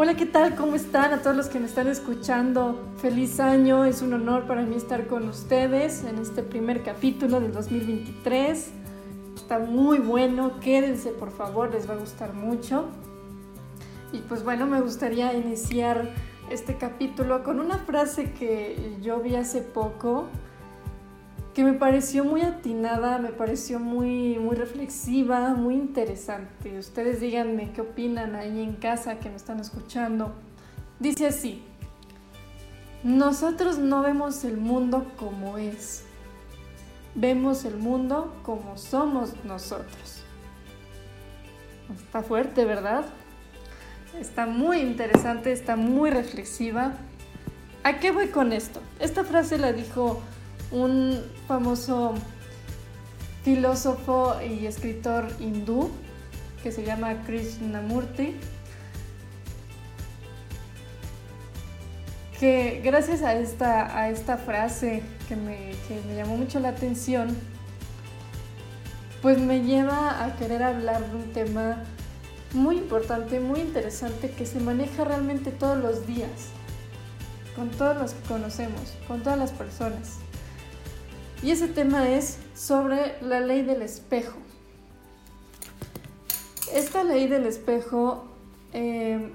Hola, ¿qué tal? ¿Cómo están? A todos los que me están escuchando, feliz año. Es un honor para mí estar con ustedes en este primer capítulo del 2023. Está muy bueno, quédense por favor, les va a gustar mucho. Y pues bueno, me gustaría iniciar este capítulo con una frase que yo vi hace poco que me pareció muy atinada, me pareció muy, muy reflexiva, muy interesante. Ustedes díganme qué opinan ahí en casa que me están escuchando. Dice así, nosotros no vemos el mundo como es, vemos el mundo como somos nosotros. Está fuerte, ¿verdad? Está muy interesante, está muy reflexiva. ¿A qué voy con esto? Esta frase la dijo un famoso filósofo y escritor hindú que se llama Krishnamurti, que gracias a esta, a esta frase que me, que me llamó mucho la atención, pues me lleva a querer hablar de un tema muy importante, muy interesante, que se maneja realmente todos los días, con todos los que conocemos, con todas las personas. Y ese tema es sobre la ley del espejo. Esta ley del espejo, eh,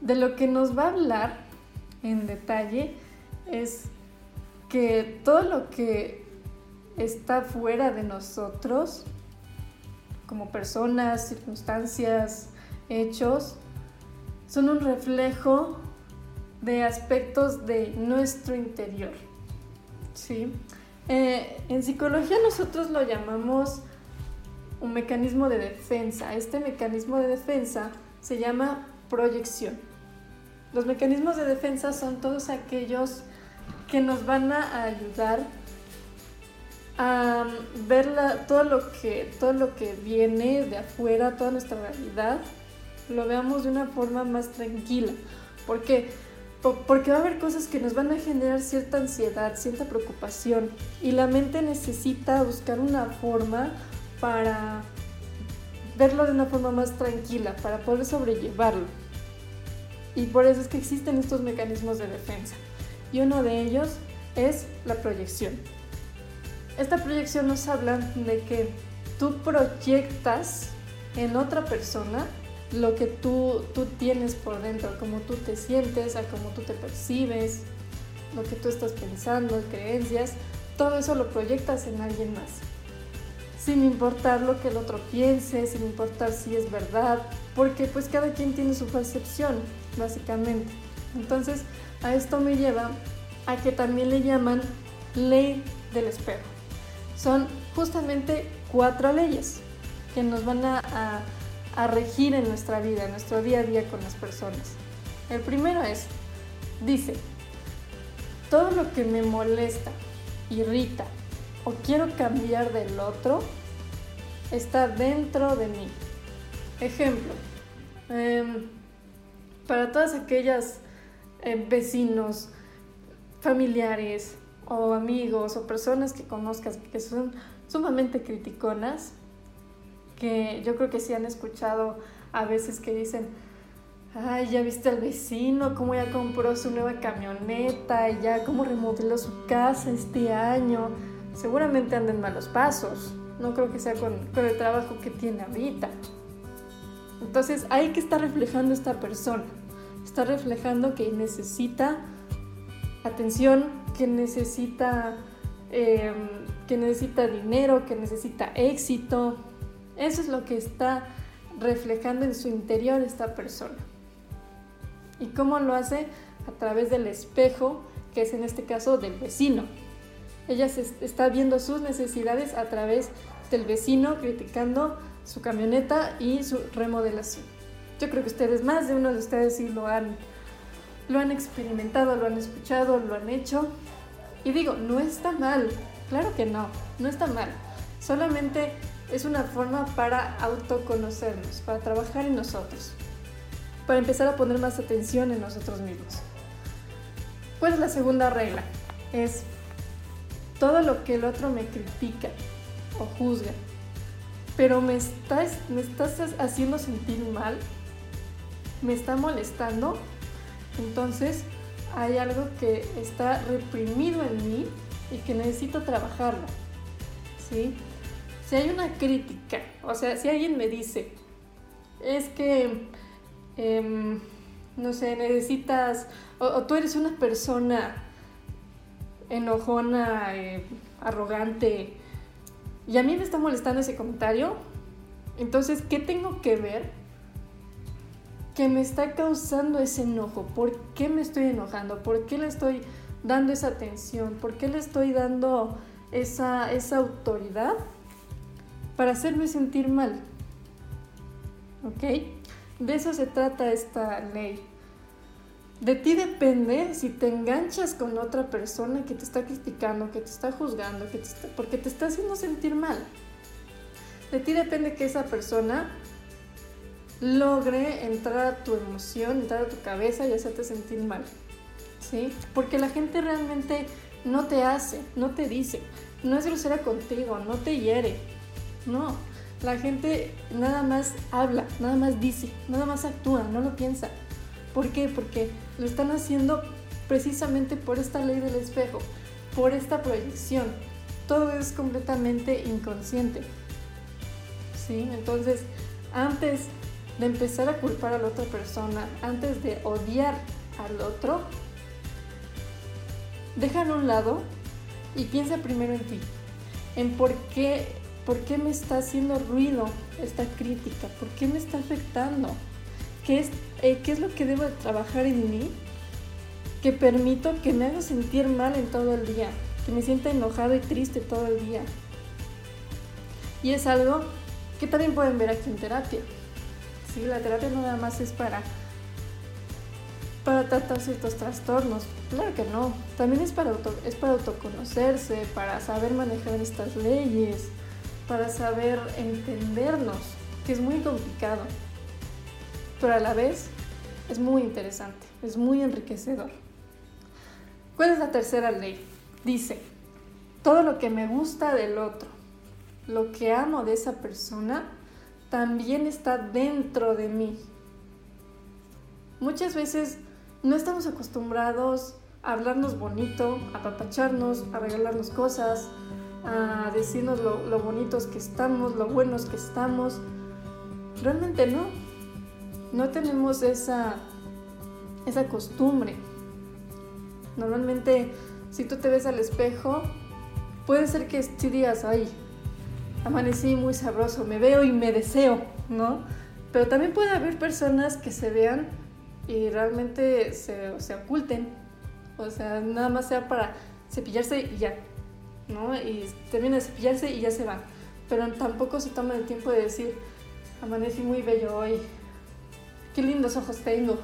de lo que nos va a hablar en detalle, es que todo lo que está fuera de nosotros, como personas, circunstancias, hechos, son un reflejo de aspectos de nuestro interior. ¿Sí? Eh, en psicología nosotros lo llamamos un mecanismo de defensa. Este mecanismo de defensa se llama proyección. Los mecanismos de defensa son todos aquellos que nos van a ayudar a ver todo, lo que, viene de afuera, toda nuestra realidad, lo veamos de una forma más tranquila. Porque porque va a haber cosas que nos van a generar cierta ansiedad, cierta preocupación y la mente necesita buscar una forma para verlo de una forma más tranquila, para poder sobrellevarlo. Y por eso es que existen estos mecanismos de defensa. Y uno de ellos es la proyección. Esta proyección nos habla de que tú proyectas en otra persona lo que tú, tú tienes por dentro, cómo tú te sientes, a cómo tú te percibes, lo que tú estás pensando, creencias, todo eso lo proyectas en alguien más. Sin importar lo que el otro piense, sin importar si es verdad, porque pues cada quien tiene su percepción, básicamente. Entonces, a esto me lleva a que también le llaman ley del espejo. Son justamente cuatro leyes que nos van a a regir en nuestra vida, en nuestro día a día con las personas. El primero es, dice, todo lo que me molesta, irrita o quiero cambiar del otro está dentro de mí. Ejemplo, em, para todas aquellas em, vecinos, familiares o amigos o personas que conozcas que son sumamente criticonas, que yo creo que sí han escuchado a veces que dicen, ay, ya viste al vecino, cómo ya compró su nueva camioneta, ya cómo remodeló su casa este año. Seguramente anden malos pasos. No creo que sea con, con el trabajo que tiene ahorita. Entonces, hay que estar reflejando esta persona. Está reflejando que necesita atención, que necesita, em, que necesita dinero, que necesita éxito, eso es lo que está reflejando en su interior esta persona. ¿Y cómo lo hace? A través del espejo, que es en este caso del vecino. Ella se está viendo sus necesidades a través del vecino, criticando su camioneta y su remodelación. Yo creo que ustedes, más de uno de ustedes sí han, lo han experimentado, lo han escuchado, lo han hecho. Y digo, no está mal, claro que no, no está mal. Solamente es una forma para autoconocernos, para trabajar en nosotros, para empezar a poner más atención en nosotros mismos. Pues la segunda regla es todo lo que el otro me critica o juzga, pero me estás, me estás haciendo sentir mal, me está molestando, entonces hay algo que está reprimido en mí y que necesito trabajarlo. ¿Sí? Si hay una crítica, o sea, si alguien me dice, es que, em, no sé, necesitas, o, tú eres una persona enojona, eh, arrogante, y a mí me está molestando ese comentario, entonces, ¿qué tengo que ver que me está causando ese enojo? ¿Por qué me estoy enojando? ¿Por qué le estoy dando esa atención? ¿Por qué le estoy dando esa, esa autoridad para hacerme sentir mal? ¿Ok? De eso se trata esta ley. De ti depende si te enganchas con otra persona que te está criticando, que te está juzgando, que porque te está haciendo sentir mal. De ti depende que esa persona logre entrar a tu emoción, entrar a tu cabeza y hacerte sentir mal. ¿Sí? Porque la gente realmente no te hace, no te dice, no es grosera contigo, no te hiere. No, la gente nada más habla, nada más dice, nada más actúa, no lo piensa. ¿Por qué? Porque lo están haciendo precisamente por esta ley del espejo, por esta proyección. Todo es completamente inconsciente. ¿Sí? Entonces, antes de empezar a culpar a la otra persona, antes de odiar al otro, déjalo a un lado y piensa primero en ti, en por qué, por qué me está haciendo ruido esta crítica, por qué me está afectando, qué es eh, qué es lo que debo de trabajar en mí que permito que me haga sentir mal en todo el día, que me sienta enojado y triste todo el día. Y es algo que también pueden ver aquí en terapia. Sí, la terapia no nada más es para para tratar ciertos trastornos. Claro que no. También es para, es para autoconocerse, para saber manejar estas leyes, para saber entendernos, que es muy complicado pero a la vez es muy interesante, es muy enriquecedor. ¿Cuál es la tercera ley? Dice, todo lo que me gusta del otro, lo que amo de esa persona, también está dentro de mí. Muchas veces no estamos acostumbrados a hablarnos bonito, a apapacharnos, a regalarnos cosas, a decirnos lo, bonitos que estamos, lo buenos que estamos. Realmente no no tenemos esa, esa costumbre. Normalmente, si tú te ves al espejo, puede ser que si digas, ay, amanecí muy sabroso, me veo y me deseo, ¿no? Pero también puede haber personas que se vean y realmente se, se oculten. O sea, nada más sea para cepillarse y ya, ¿no? Y termina de cepillarse y ya se van. Pero tampoco se toman el tiempo de decir, amanecí muy bello hoy, qué lindos ojos tengo,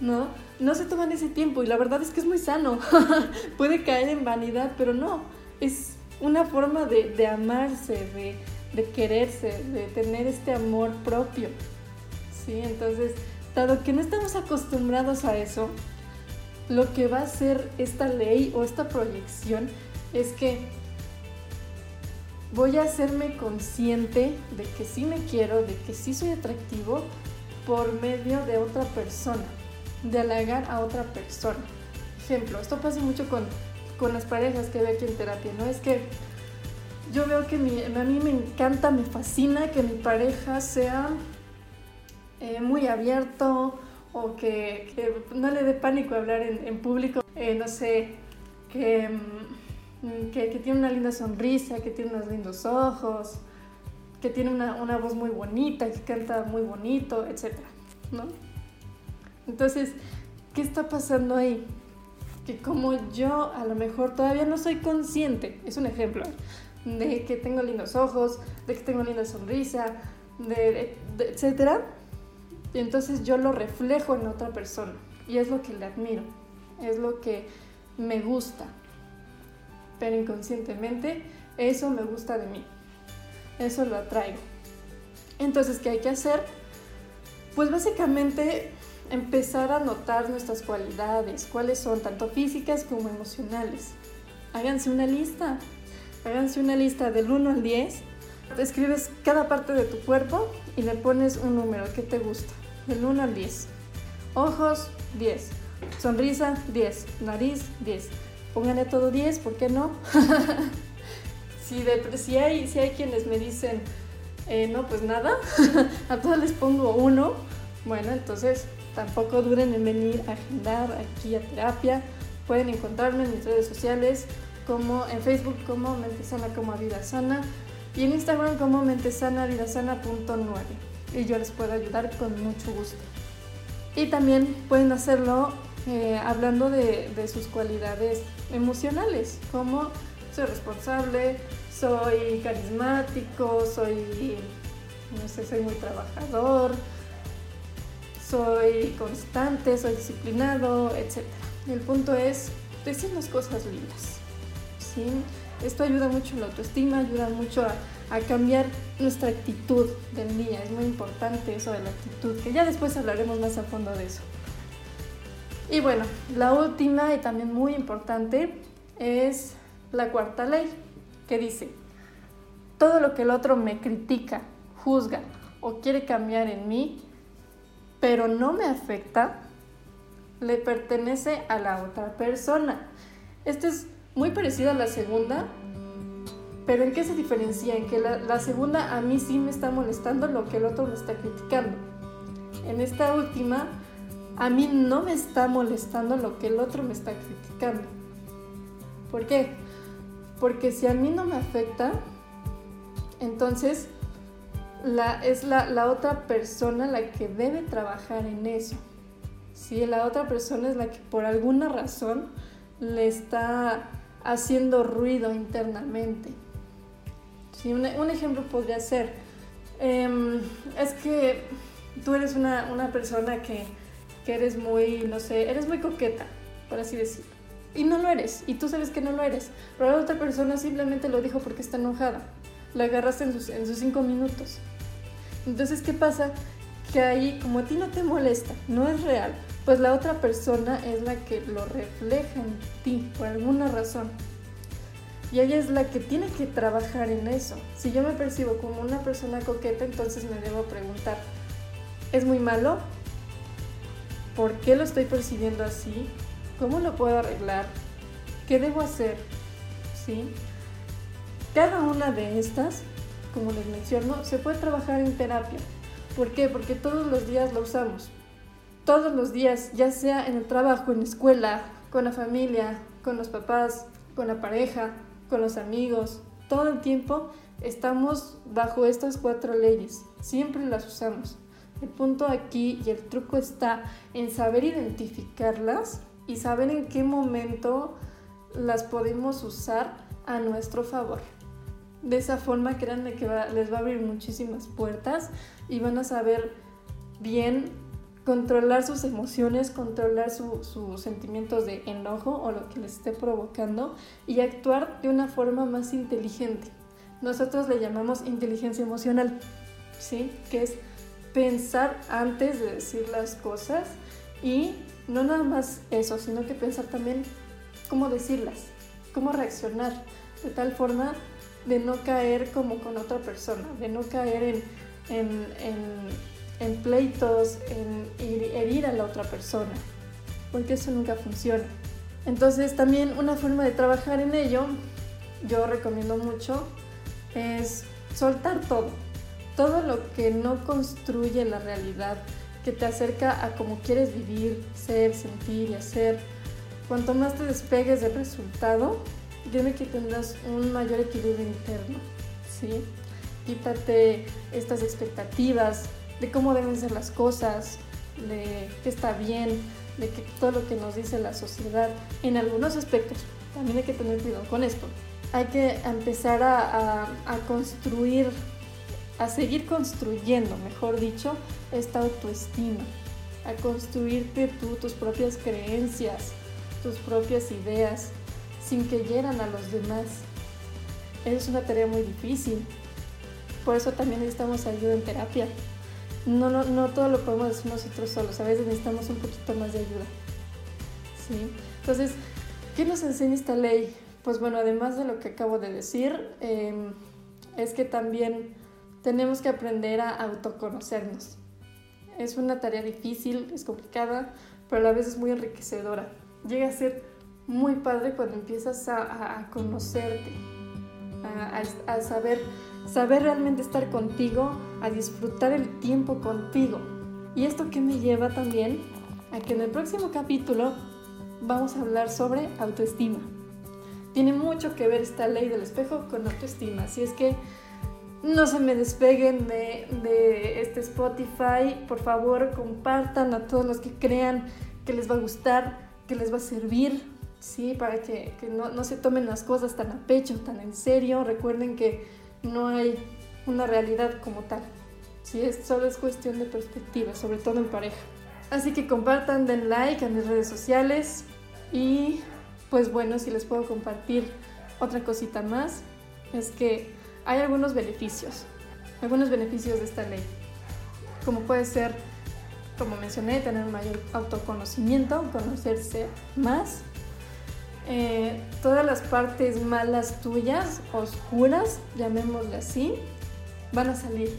¿no? No se toman ese tiempo y la verdad es que es muy sano. Puede caer en vanidad, pero no, es una forma de, amarse, de, de, quererse, de tener este amor propio. ¿Sí? Entonces, dado que no estamos acostumbrados a eso, lo que va a hacer esta ley o esta proyección es que voy a hacerme consciente de que sí me quiero, de que sí soy atractivo, por medio de otra persona, de halagar a otra persona. Ejemplo, esto pasa mucho con, con las parejas que veo aquí en terapia, ¿no? Es que yo veo que a mí me encanta, me fascina que mi pareja sea eh, muy abierto o que, no le dé pánico hablar en, público, eh, no sé, que, mm, que, que, tiene una linda sonrisa, que tiene unos lindos ojos, que tiene una, una, voz muy bonita, que canta muy bonito, etc. ¿no? Entonces, ¿qué está pasando ahí? Que como yo a lo mejor todavía no soy consciente, es un ejemplo, de que tengo lindos ojos, de que tengo linda sonrisa, de, etc. Y entonces yo lo reflejo en otra persona y es lo que le admiro, es lo que me gusta. Pero inconscientemente eso me gusta de mí eso lo atraigo. Entonces, ¿qué hay que hacer? Pues básicamente empezar a notar nuestras cualidades, cuáles son, tanto físicas como emocionales. Háganse una lista, háganse una lista del 1 al 10. Escribes cada parte de tu cuerpo y le pones un número que te gusta, del 1 al 10. Ojos, 10. Sonrisa, 10. Nariz, 10. Pónganle todo 10, ¿por qué no? si, de, si, hay, si hay quienes me dicen, eh, no, pues nada, a todos les pongo 1, bueno, entonces tampoco duren en venir a agendar aquí a terapia. Pueden encontrarme en mis redes sociales, como en Facebook como Mentesana como Vida Sana y en Instagram como mentesanavidasana.9 y yo les puedo ayudar con mucho gusto. Y también pueden hacerlo eh, hablando de, sus cualidades emocionales, como soy responsable, soy carismático, soy, no sé, soy muy trabajador, soy constante, soy disciplinado, etc. el punto es decir las cosas lindas. ¿sí? Esto ayuda mucho en la autoestima, ayuda mucho a, a cambiar nuestra actitud del día. Es muy importante eso de la actitud, que ya después hablaremos más a fondo de eso. Y bueno, la última y también muy importante es la cuarta ley, que dice, todo lo que el otro me critica, juzga o quiere cambiar en mí, pero no me afecta, le pertenece a la otra persona. Esto es muy parecido a la segunda, pero ¿en qué se diferencia? En que la, la, segunda a mí sí me está molestando lo que el otro me está criticando. En esta última, a mí no me está molestando lo que el otro me está criticando. ¿Por qué? Porque si a mí no me afecta, entonces es la, otra persona la que debe trabajar en eso. Si la otra persona es la que por alguna razón le está haciendo ruido internamente. Un, ejemplo podría ser, eh, es que tú eres una persona que, que, eres muy, no sé, eres muy coqueta, por así decirlo. Y no lo eres, y tú sabes que no lo eres, pero la otra persona simplemente lo dijo porque está enojada. La agarraste en sus, en sus cinco minutos. Entonces, ¿qué pasa? Que ahí, como a ti no te molesta, no es real, pues la otra persona es la que lo refleja en ti por alguna razón. Y ella es la que tiene que trabajar en eso. Si yo me percibo como una persona coqueta, entonces me debo preguntar, ¿es muy malo? ¿Por qué lo estoy percibiendo así? ¿Cómo lo puedo arreglar? ¿Qué debo hacer? ¿Sí? Cada una de estas, como les menciono, se puede trabajar en terapia. ¿Por qué? Porque todos los días lo usamos todos los días, ya sea en el trabajo, en la escuela, con la familia, con los papás, con la pareja, con los amigos, todo el tiempo estamos bajo estas cuatro leyes, siempre las usamos. El punto aquí y el truco está en saber identificarlas y saber en qué momento las podemos usar a nuestro favor. De esa forma, créanme que les va a abrir muchísimas puertas y van a saber bien controlar sus emociones, controlar sus sentimientos de enojo o lo que les esté provocando y actuar de una forma más inteligente. Nosotros le llamamos inteligencia emocional, ¿sí? Que es pensar antes de decir las cosas y no nada más eso, sino que pensar también cómo decirlas, cómo reaccionar, de tal forma de no caer como con otra persona, de no caer en, en, en en pleitos, en herir a la otra persona, porque eso nunca funciona. Entonces también una forma de trabajar en ello, yo recomiendo mucho, es soltar todo, todo lo que no construye la realidad, que te acerca a cómo quieres vivir, ser, sentir y hacer. Cuanto más te despegues del resultado, dime que tendrás un mayor equilibrio interno, ¿sí? Quítate estas expectativas, de cómo deben ser las cosas, de qué está bien, de que todo lo que nos dice la sociedad en algunos aspectos. También hay que tener cuidado con esto. Hay que empezar a construir, a seguir construyendo, mejor dicho, esta autoestima, a construirte tú tus propias creencias, tus propias ideas, sin que hieran a los demás. Es una tarea muy difícil. Por eso también necesitamos ayuda en terapia no, no, no todo lo podemos decir nosotros solos, a veces necesitamos un poquito más de ayuda. ¿sí? Entonces, ¿qué nos enseña esta ley? Pues bueno, además de lo que acabo de decir, eh, es que también tenemos que aprender a autoconocernos. Es una tarea difícil, es complicada, pero a la vez es muy enriquecedora. Llega a ser muy padre cuando empiezas a, conocerte, a, saber, saber realmente estar contigo, a disfrutar el tiempo contigo. Y esto que me lleva también a que en el próximo capítulo vamos a hablar sobre autoestima. Tiene mucho que ver esta ley del espejo con autoestima, así es que no se me despeguen de, de, este Spotify. Por favor, compartan a todos los que crean que les va a gustar, que les va a servir, ¿sí? Para que, que no, no, se tomen las cosas tan a pecho, tan en serio. Recuerden que no hay una realidad como tal. ¿sí? Es, solo es cuestión de perspectiva, sobre todo en pareja. Así que compartan, den like a mis redes sociales y pues bueno, si les puedo compartir otra cosita más, es que hay algunos beneficios, algunos beneficios de esta ley, como puede ser, como mencioné, tener mayor autoconocimiento, conocerse más, eh, todas las partes malas tuyas, oscuras, llamémosle así, van a salir.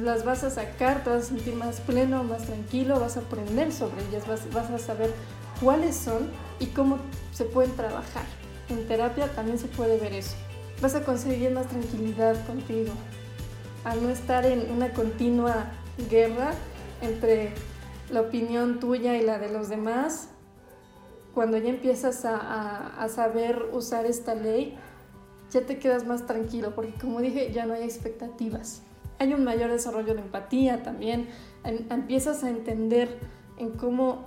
Las vas a sacar, te vas a sentir más pleno, más tranquilo, vas a aprender sobre ellas, vas, vas a saber cuáles son y cómo se pueden trabajar. En terapia también se puede ver eso vas a conseguir más tranquilidad contigo. Al no estar en una continua guerra entre la opinión tuya y la de los demás, cuando ya empiezas a, saber usar esta ley, ya te quedas más tranquilo, porque como dije, ya no hay expectativas. Hay un mayor desarrollo de empatía también, empiezas a entender en cómo,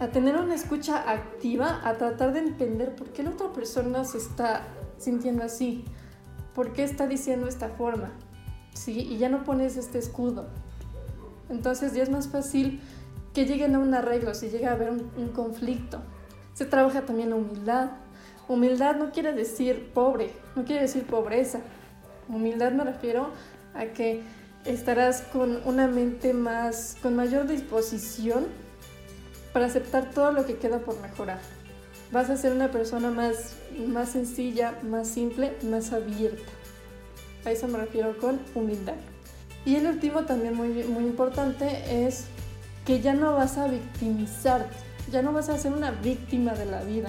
a tener una escucha activa, a tratar de entender por qué la otra persona se está sintiendo así? ¿Por qué está diciendo esta forma? ¿Sí? Y ya no pones este escudo. Entonces ya es más fácil que lleguen a un arreglo si llega a haber un, conflicto. Se trabaja también la humildad. Humildad no quiere decir pobre, no quiere decir pobreza. Humildad me refiero a que estarás con una mente más, con mayor disposición para aceptar todo lo que queda por mejorar vas a ser una persona más, más sencilla, más simple, más abierta. A eso me refiero con humildad. Y el último también muy, muy importante es que ya no vas a victimizarte, ya no vas a ser una víctima de la vida.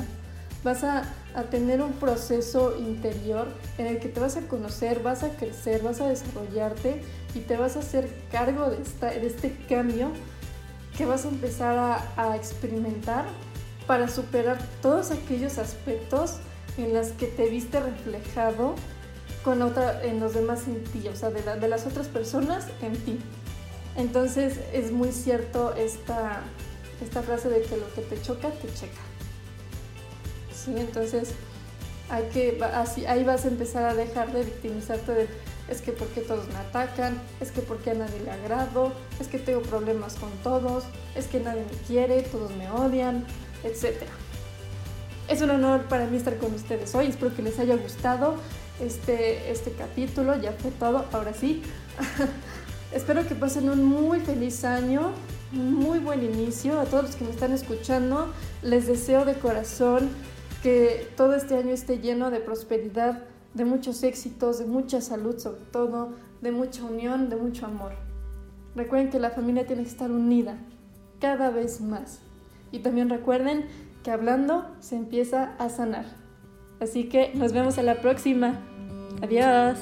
Vas a, a, tener un proceso interior en el que te vas a conocer, vas a crecer, vas a desarrollarte y te vas a hacer cargo de, esta, de este cambio que vas a empezar a, a experimentar para superar todos aquellos aspectos en los que te viste reflejado con otra, en los demás en ti, o sea, de, de las otras personas en ti. Entonces es muy cierto esta, esta frase de que lo que te choca, te checa. ¿Sí? Entonces hay que, así, ahí vas a empezar a dejar de victimizarte de es que porque todos me atacan, es que porque a nadie le agrado, es que tengo problemas con todos, es que nadie me quiere, todos me odian, etc. Es un honor para mí estar con ustedes hoy, espero que les haya gustado este, este capítulo, ya fue todo, ahora sí. espero que pasen un muy feliz año, muy buen inicio. A todos los que me están escuchando, les deseo de corazón que todo este año esté lleno de prosperidad, de muchos éxitos, de mucha salud sobre todo, de mucha unión, de mucho amor. Recuerden que la familia tiene que estar unida cada vez más. Y también recuerden que hablando se empieza a sanar. Así que nos vemos en la próxima. Adiós.